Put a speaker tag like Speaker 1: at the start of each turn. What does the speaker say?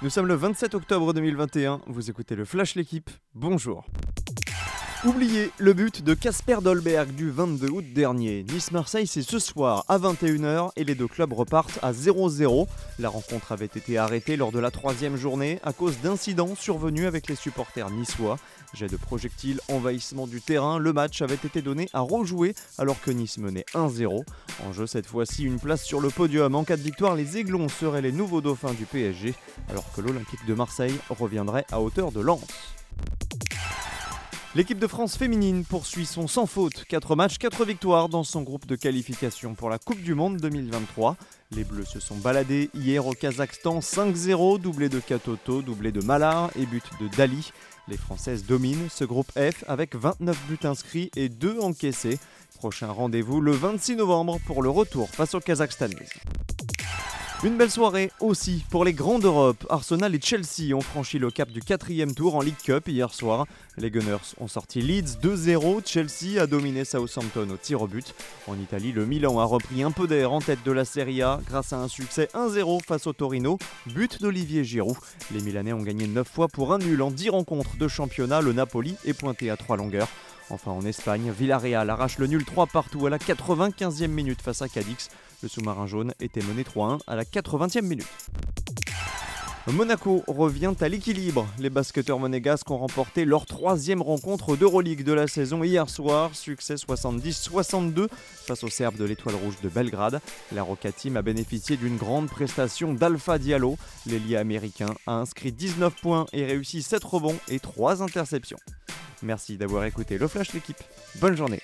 Speaker 1: Nous sommes le 27 octobre 2021, vous écoutez le Flash L'équipe, bonjour. Oubliez le but de Casper Dolberg du 22 août dernier. Nice-Marseille, c'est ce soir à 21h et les deux clubs repartent à 0-0. La rencontre avait été arrêtée lors de la troisième journée à cause d'incidents survenus avec les supporters niçois. Jet de projectiles, envahissement du terrain, le match avait été donné à rejouer alors que Nice menait 1-0. En jeu cette fois-ci, une place sur le podium. En cas de victoire, les Aiglons seraient les nouveaux dauphins du PSG alors que l'Olympique de Marseille reviendrait à hauteur de Lens. L'équipe de France féminine poursuit son sans faute. 4 matchs, 4 victoires dans son groupe de qualification pour la Coupe du Monde 2023. Les Bleus se sont baladés hier au Kazakhstan 5-0, doublé de Katoto, doublé de Malar et but de Dali. Les Françaises dominent ce groupe F avec 29 buts inscrits et 2 encaissés. Prochain rendez-vous le 26 novembre pour le retour face aux Kazakhstanaises. Une belle soirée aussi pour les grands d'Europe. Arsenal et Chelsea ont franchi le cap du quatrième tour en League Cup hier soir. Les Gunners ont sorti Leeds 2-0. Chelsea a dominé Southampton au tir au but. En Italie, le Milan a repris un peu d'air en tête de la Serie A grâce à un succès 1-0 face au Torino. But d'Olivier Giroud. Les Milanais ont gagné 9 fois pour un nul en 10 rencontres de championnat. Le Napoli est pointé à 3 longueurs. Enfin en Espagne, Villarreal arrache le nul 3 partout à la 95e minute face à Cadix. Le sous-marin jaune était mené 3-1 à la 80e minute. Monaco revient à l'équilibre. Les basketteurs monégasques ont remporté leur troisième rencontre d'Euroleague de la saison hier soir. Succès 70-62 face aux Serbes de l'Étoile Rouge de Belgrade. La Roca Team a bénéficié d'une grande prestation d'Alpha Diallo. L'ailier américain a inscrit 19 points et réussi 7 rebonds et 3 interceptions. Merci d'avoir écouté le Flash l'équipe. Bonne journée.